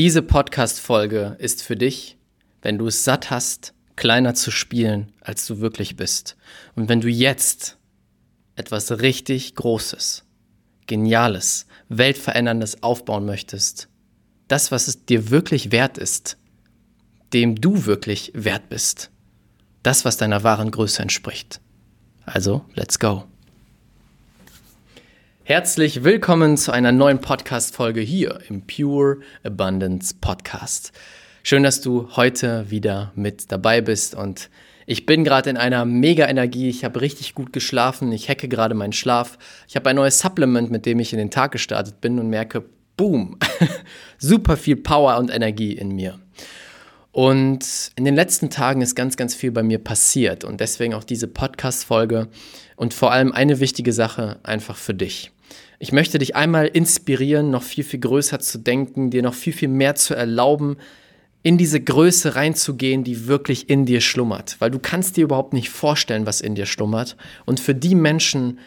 Diese Podcast-Folge ist für dich, wenn du es satt hast, kleiner zu spielen, als du wirklich bist. Und wenn du jetzt etwas richtig Großes, Geniales, Weltveränderndes aufbauen möchtest, das, was es dir wirklich wert ist, dem du wirklich wert bist, das, was deiner wahren Größe entspricht. Also, let's go. Herzlich willkommen zu einer neuen Podcast-Folge hier im Pure Abundance Podcast. Schön, dass du heute wieder mit dabei bist und ich bin gerade in einer mega Energie. Ich habe richtig gut geschlafen. Ich hacke gerade meinen Schlaf. Ich habe ein neues Supplement, mit dem ich in den Tag gestartet bin und merke, boom, super viel Power und Energie in mir. Und in den letzten Tagen ist ganz, ganz viel bei mir passiert und deswegen auch diese Podcast-Folge und vor allem eine wichtige Sache einfach für dich. Ich möchte dich einmal inspirieren, noch viel, viel größer zu denken, dir noch viel, viel mehr zu erlauben, in diese Größe reinzugehen, die wirklich in dir schlummert. Weil du kannst dir überhaupt nicht vorstellen, was in dir schlummert. Und für die Menschen,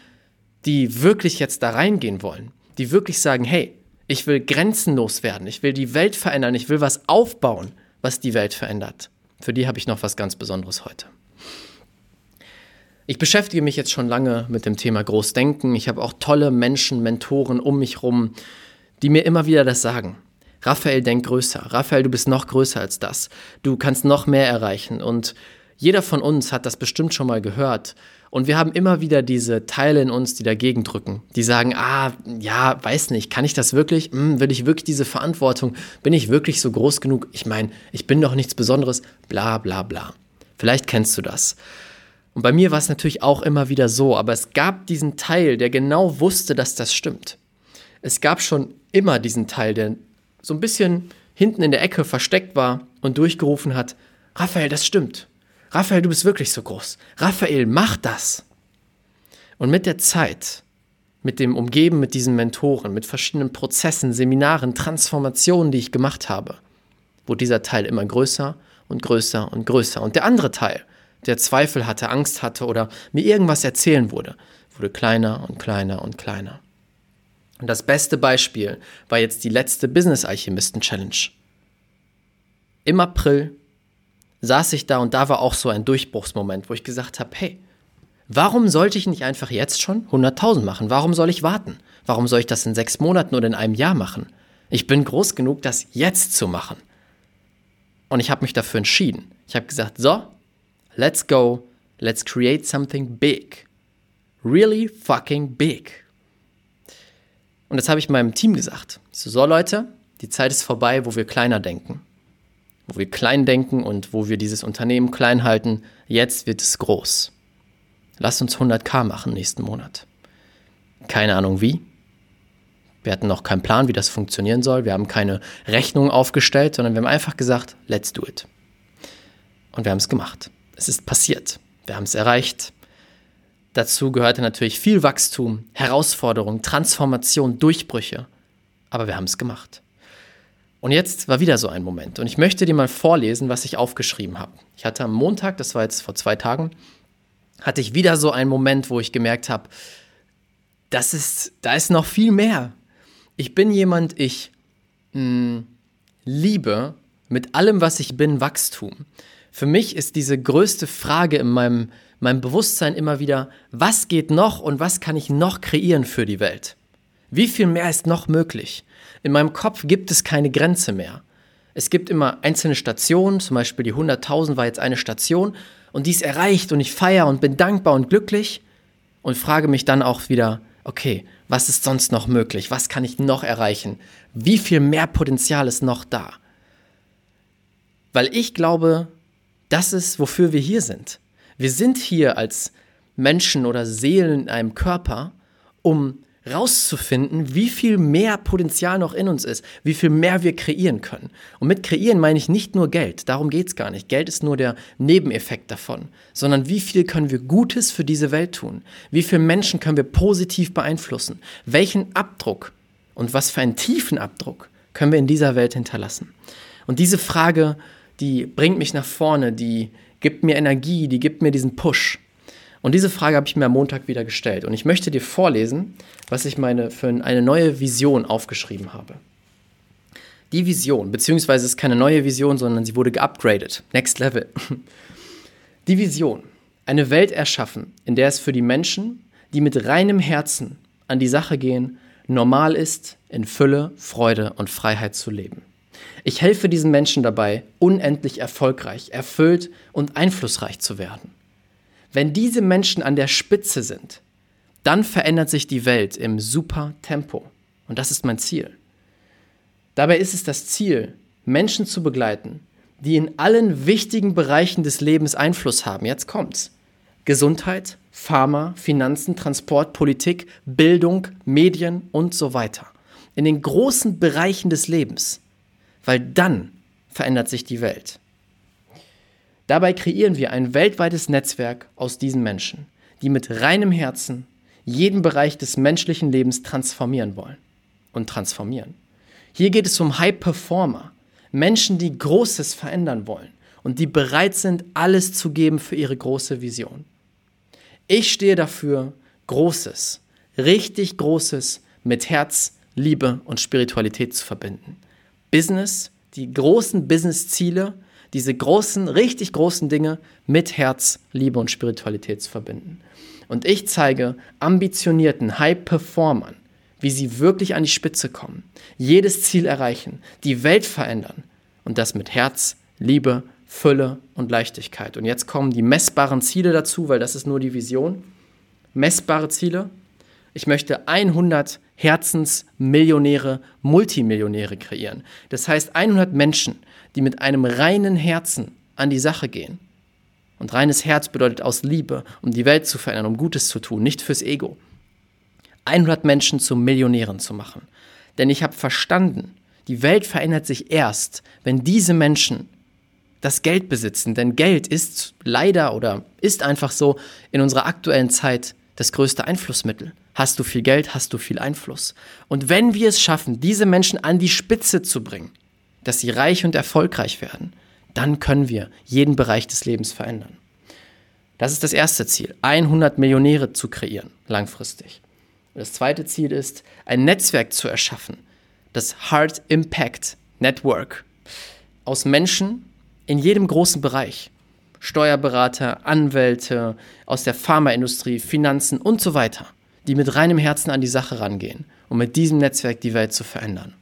die wirklich jetzt da reingehen wollen, die wirklich sagen, hey, ich will grenzenlos werden, ich will die Welt verändern, ich will was aufbauen, was die Welt verändert. Für die habe ich noch was ganz Besonderes heute. Ich beschäftige mich jetzt schon lange mit dem Thema Großdenken. Ich habe auch tolle Menschen, Mentoren um mich herum, die mir immer wieder das sagen. Raphael, denk größer. Raphael, du bist noch größer als das. Du kannst noch mehr erreichen. Und jeder von uns hat das bestimmt schon mal gehört. Und wir haben immer wieder diese Teile in uns, die dagegen drücken. Die sagen, ah, ja, weiß nicht, kann ich das wirklich? Hm, will ich wirklich diese Verantwortung? Bin ich wirklich so groß genug? Ich meine, ich bin doch nichts Besonderes. Bla, bla, bla. Vielleicht kennst du das. Und bei mir war es natürlich auch immer wieder so, aber es gab diesen Teil, der genau wusste, dass das stimmt. Es gab schon immer diesen Teil, der so ein bisschen hinten in der Ecke versteckt war und durchgerufen hat, Raphael, das stimmt. Raphael, du bist wirklich so groß. Raphael, mach das. Und mit der Zeit, mit dem Umgeben mit diesen Mentoren, mit verschiedenen Prozessen, Seminaren, Transformationen, die ich gemacht habe, wurde dieser Teil immer größer und größer und größer. Und der andere Teil, der Zweifel hatte, Angst hatte oder mir irgendwas erzählen wurde, wurde kleiner und kleiner und kleiner. Und das beste Beispiel war jetzt die letzte Business Alchemisten Challenge. Im April saß ich da und da war auch so ein Durchbruchsmoment, wo ich gesagt habe, hey, warum sollte ich nicht einfach jetzt schon 100.000 machen? Warum soll ich warten? Warum soll ich das in sechs Monaten oder in einem Jahr machen? Ich bin groß genug, das jetzt zu machen. Und ich habe mich dafür entschieden. Ich habe gesagt, so, Let's go. Let's create something big. Really fucking big. Und das habe ich meinem Team gesagt. So, so Leute, die Zeit ist vorbei, wo wir kleiner denken. Wo wir klein denken und wo wir dieses Unternehmen klein halten. Jetzt wird es groß. Lass uns 100k machen nächsten Monat. Keine Ahnung wie. Wir hatten noch keinen Plan, wie das funktionieren soll. Wir haben keine Rechnung aufgestellt, sondern wir haben einfach gesagt, let's do it. Und wir haben es gemacht. Es ist passiert. Wir haben es erreicht. Dazu gehörte natürlich viel Wachstum, Herausforderung, Transformation, Durchbrüche. Aber wir haben es gemacht. Und jetzt war wieder so ein Moment. Und ich möchte dir mal vorlesen, was ich aufgeschrieben habe. Ich hatte am Montag, das war jetzt vor zwei Tagen, hatte ich wieder so einen Moment, wo ich gemerkt habe, das ist, da ist noch viel mehr. Ich bin jemand, ich mh, hm, liebe mit allem, was ich bin, Wachstum. Für mich ist diese größte Frage in meinem, meinem Bewusstsein immer wieder, was geht noch und was kann ich noch kreieren für die Welt? Wie viel mehr ist noch möglich? In meinem Kopf gibt es keine Grenze mehr. Es gibt immer einzelne Stationen, zum Beispiel die 100.000 war jetzt eine Station und die ist erreicht und ich feiere und bin dankbar und glücklich und frage mich dann auch wieder, okay, was ist sonst noch möglich? Was kann ich noch erreichen? Wie viel mehr Potenzial ist noch da? Weil ich glaube, das ist, wofür wir hier sind. Wir sind hier als Menschen oder Seelen in einem Körper, um rauszufinden, wie viel mehr Potenzial noch in uns ist, wie viel mehr wir kreieren können. Und mit kreieren meine ich nicht nur Geld, darum geht es gar nicht. Geld ist nur der Nebeneffekt davon, sondern wie viel können wir Gutes für diese Welt tun? Wie viele Menschen können wir positiv beeinflussen? Welchen Abdruck und was für einen tiefen Abdruck können wir in dieser Welt hinterlassen? Und diese Frage die bringt mich nach vorne, die gibt mir Energie, die gibt mir diesen Push. Und diese Frage habe ich mir am Montag wieder gestellt. Und ich möchte dir vorlesen, was ich meine für eine neue Vision aufgeschrieben habe. Die Vision, beziehungsweise es ist keine neue Vision, sondern sie wurde geupgradet. Next Level. Die Vision. Eine Welt erschaffen, in der es für die Menschen, die mit reinem Herzen an die Sache gehen, normal ist, in Fülle, Freude und Freiheit zu leben. Ich helfe diesen Menschen dabei, unendlich erfolgreich, erfüllt und einflussreich zu werden. Wenn diese Menschen an der Spitze sind, dann verändert sich die Welt im super Tempo. Und das ist mein Ziel. Dabei ist es das Ziel, Menschen zu begleiten, die in allen wichtigen Bereichen des Lebens Einfluss haben. Jetzt kommt's. Gesundheit, Pharma, Finanzen, Transport, Politik, Bildung, Medien und so weiter. In den großen Bereichen des Lebens weil dann verändert sich die Welt. Dabei kreieren wir ein weltweites Netzwerk aus diesen Menschen, die mit reinem Herzen jeden Bereich des menschlichen Lebens transformieren wollen und transformieren. Hier geht es um High Performer, Menschen, die Großes verändern wollen und die bereit sind, alles zu geben für ihre große Vision. Ich stehe dafür, Großes, richtig Großes mit Herz, Liebe und Spiritualität zu verbinden. Business, die großen Business-Ziele, diese großen, richtig großen Dinge mit Herz, Liebe und Spiritualität zu verbinden. Und ich zeige ambitionierten High-Performern, wie sie wirklich an die Spitze kommen, jedes Ziel erreichen, die Welt verändern und das mit Herz, Liebe, Fülle und Leichtigkeit. Und jetzt kommen die messbaren Ziele dazu, weil das ist nur die Vision. Messbare Ziele. Ich möchte 100 Herzensmillionäre, Multimillionäre kreieren. Das heißt 100 Menschen, die mit einem reinen Herzen an die Sache gehen. Und reines Herz bedeutet aus Liebe, um die Welt zu verändern, um Gutes zu tun, nicht fürs Ego. 100 Menschen zu Millionären zu machen. Denn ich habe verstanden, die Welt verändert sich erst, wenn diese Menschen das Geld besitzen. Denn Geld ist leider oder ist einfach so in unserer aktuellen Zeit das größte Einflussmittel. Hast du viel Geld, hast du viel Einfluss. Und wenn wir es schaffen, diese Menschen an die Spitze zu bringen, dass sie reich und erfolgreich werden, dann können wir jeden Bereich des Lebens verändern. Das ist das erste Ziel, 100 Millionäre zu kreieren, langfristig. Und das zweite Ziel ist, ein Netzwerk zu erschaffen, das Hard Impact Network, aus Menschen in jedem großen Bereich. Steuerberater, Anwälte aus der Pharmaindustrie, Finanzen und so weiter, die mit reinem Herzen an die Sache rangehen, um mit diesem Netzwerk die Welt zu verändern.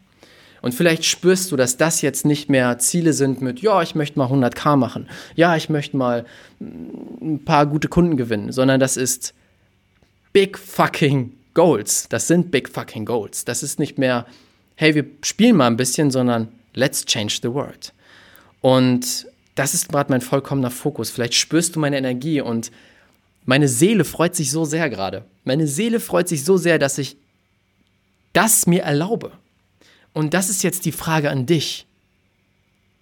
Und vielleicht spürst du, dass das jetzt nicht mehr Ziele sind mit, ja, ich möchte mal 100k machen, ja, ich möchte mal mm, ein paar gute Kunden gewinnen, sondern das ist big fucking Goals. Das sind big fucking Goals. Das ist nicht mehr, hey, wir spielen mal ein bisschen, sondern let's change the world. Und das ist gerade mein vollkommener Fokus. Vielleicht spürst du meine Energie und meine Seele freut sich so sehr gerade. Meine Seele freut sich so sehr, dass ich das mir erlaube. Und das ist jetzt die Frage an dich.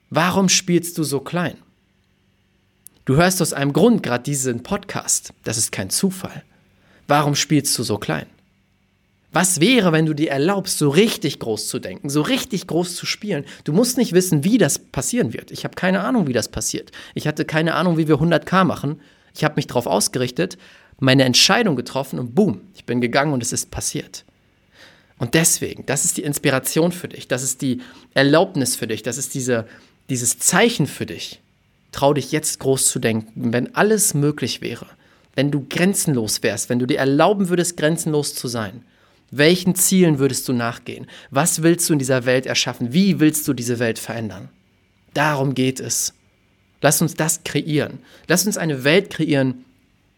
Warum spielst du so klein? Du hörst aus einem Grund gerade diesen Podcast. Das ist kein Zufall. Warum spielst du so klein? Was wäre, wenn du dir erlaubst, so richtig groß zu denken, so richtig groß zu spielen? Du musst nicht wissen, wie das passieren wird. Ich habe keine Ahnung, wie das passiert. Ich hatte keine Ahnung, wie wir 100k machen. Ich habe mich darauf ausgerichtet, meine Entscheidung getroffen und boom, ich bin gegangen und es ist passiert. Und deswegen, das ist die Inspiration für dich, das ist die Erlaubnis für dich, das ist diese, dieses Zeichen für dich. Trau dich jetzt groß zu denken, wenn alles möglich wäre, wenn du grenzenlos wärst, wenn du dir erlauben würdest, grenzenlos zu sein welchen Zielen würdest du nachgehen? Was willst du in dieser Welt erschaffen? Wie willst du diese Welt verändern? Darum geht es. Lass uns das kreieren. Lass uns eine Welt kreieren,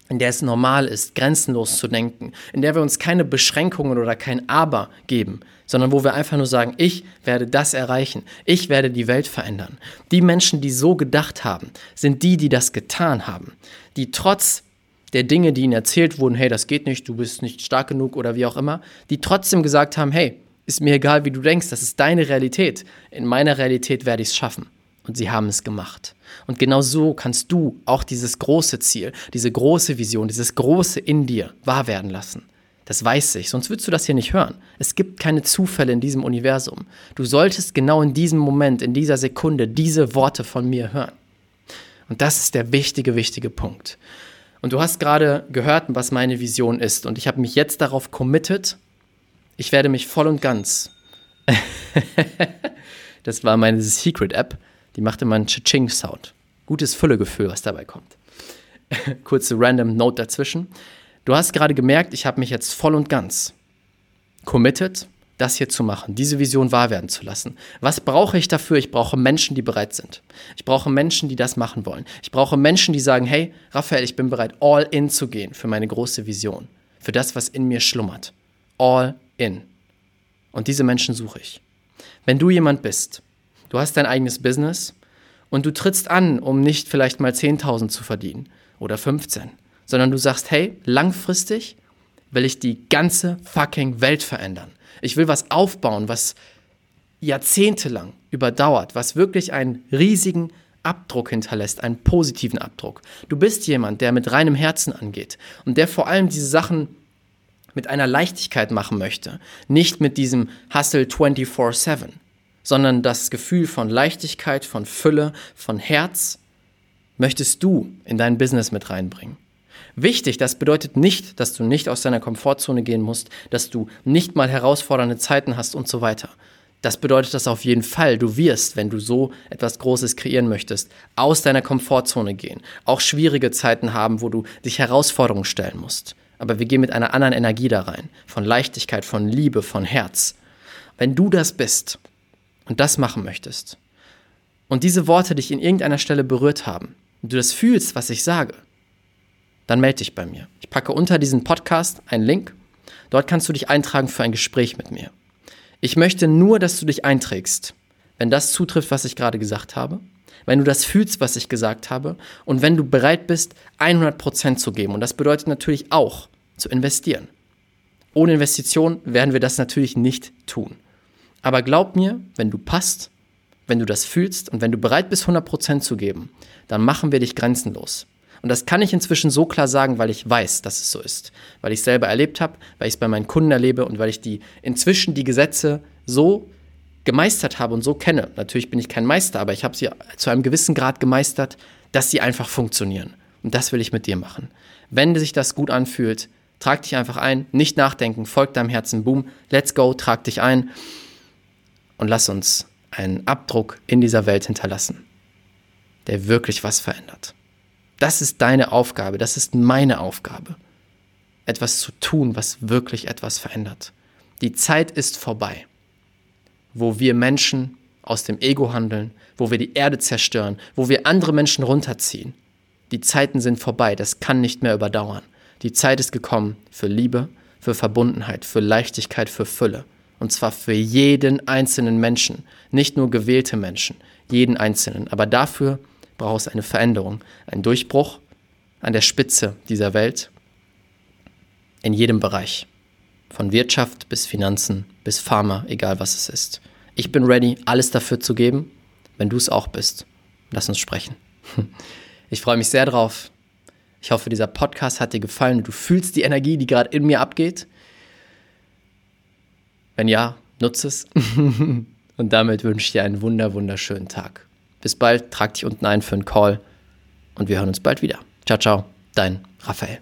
in der es normal ist, grenzenlos zu denken, in der wir uns keine Beschränkungen oder kein Aber geben, sondern wo wir einfach nur sagen, ich werde das erreichen, ich werde die Welt verändern. Die Menschen, die so gedacht haben, sind die, die das getan haben, die trotz der Dinge, die ihnen erzählt wurden, hey, das geht nicht, du bist nicht stark genug oder wie auch immer, die trotzdem gesagt haben, hey, ist mir egal, wie du denkst, das ist deine Realität. In meiner Realität werde ich es schaffen. Und sie haben es gemacht. Und genau so kannst du auch dieses große Ziel, diese große Vision, dieses große in dir wahr werden lassen. Das weiß ich, sonst würdest du das hier nicht hören. Es gibt keine Zufälle in diesem Universum. Du solltest genau in diesem Moment, in dieser Sekunde diese Worte von mir hören. Und das ist der wichtige, wichtige Punkt. Und du hast gerade gehört, was meine Vision ist. Und ich habe mich jetzt darauf committed, ich werde mich voll und ganz Das war meine Secret-App. Die machte immer einen Cha-Ching-Sound. Gutes Füllegefühl, was dabei kommt. Kurze random Note dazwischen. Du hast gerade gemerkt, ich habe mich jetzt voll und ganz committed, das hier zu machen, diese Vision wahr werden zu lassen. Was brauche ich dafür? Ich brauche Menschen, die bereit sind. Ich brauche Menschen, die das machen wollen. Ich brauche Menschen, die sagen, hey, Raphael, ich bin bereit, all in zu gehen für meine große Vision, für das, was in mir schlummert. All in. Und diese Menschen suche ich. Wenn du jemand bist, du hast dein eigenes Business und du trittst an, um nicht vielleicht mal 10.000 zu verdienen oder 15, sondern du sagst, hey, langfristig will ich die ganze fucking Welt verändern. Ich will was aufbauen, was jahrzehntelang überdauert, was wirklich einen riesigen Abdruck hinterlässt, einen positiven Abdruck. Du bist jemand, der mit reinem Herzen angeht und der vor allem diese Sachen mit einer Leichtigkeit machen möchte, nicht mit diesem Hustle 24/7, sondern das Gefühl von Leichtigkeit, von Fülle, von Herz möchtest du in dein Business mit reinbringen. Wichtig, das bedeutet nicht, dass du nicht aus deiner Komfortzone gehen musst, dass du nicht mal herausfordernde Zeiten hast und so weiter. Das bedeutet das auf jeden Fall. Du wirst, wenn du so etwas Großes kreieren möchtest, aus deiner Komfortzone gehen. Auch schwierige Zeiten haben, wo du dich Herausforderungen stellen musst. Aber wir gehen mit einer anderen Energie da rein. Von Leichtigkeit, von Liebe, von Herz. Wenn du das bist und das machen möchtest und diese Worte dich in irgendeiner Stelle berührt haben und du das fühlst, was ich sage, dann melde dich bei mir. Ich packe unter diesen Podcast einen Link. Dort kannst du dich eintragen für ein Gespräch mit mir. Ich möchte nur, dass du dich einträgst, wenn das zutrifft, was ich gerade gesagt habe, wenn du das fühlst, was ich gesagt habe und wenn du bereit bist, 100% zu geben. Und das bedeutet natürlich auch zu investieren. Ohne Investition werden wir das natürlich nicht tun. Aber glaub mir, wenn du passt, wenn du das fühlst und wenn du bereit bist, 100% zu geben, dann machen wir dich grenzenlos. Und das kann ich inzwischen so klar sagen, weil ich weiß, dass es so ist. Weil ich es selber erlebt habe, weil ich es bei meinen Kunden erlebe und weil ich die inzwischen die Gesetze so gemeistert habe und so kenne. Natürlich bin ich kein Meister, aber ich habe sie zu einem gewissen Grad gemeistert, dass sie einfach funktionieren. Und das will ich mit dir machen. Wenn sich das gut anfühlt, trag dich einfach ein, nicht nachdenken, folg deinem Herzen, boom, let's go, trag dich ein und lass uns einen Abdruck in dieser Welt hinterlassen, der wirklich was verändert. Das ist deine Aufgabe, das ist meine Aufgabe. Etwas zu tun, was wirklich etwas verändert. Die Zeit ist vorbei, wo wir Menschen aus dem Ego handeln, wo wir die Erde zerstören, wo wir andere Menschen runterziehen. Die Zeiten sind vorbei, das kann nicht mehr überdauern. Die Zeit ist gekommen für Liebe, für Verbundenheit, für Leichtigkeit, für Fülle. Und zwar für jeden einzelnen Menschen, nicht nur gewählte Menschen, jeden einzelnen. Aber dafür braucht es eine Veränderung, einen Durchbruch an der Spitze dieser Welt in jedem Bereich. Von Wirtschaft bis Finanzen bis Pharma, egal was es ist. Ich bin ready, alles dafür zu geben, wenn du es auch bist. Lass uns sprechen. Ich freue mich sehr drauf. Ich hoffe, dieser Podcast hat dir gefallen du fühlst die Energie, die gerade in mir abgeht. Wenn ja, nutze es. Und damit wünsche ich dir einen wunder, wunderschönen Tag. Bis bald, trag dich unten ein für einen Call und wir hören uns bald wieder. Ciao, ciao, dein Raphael.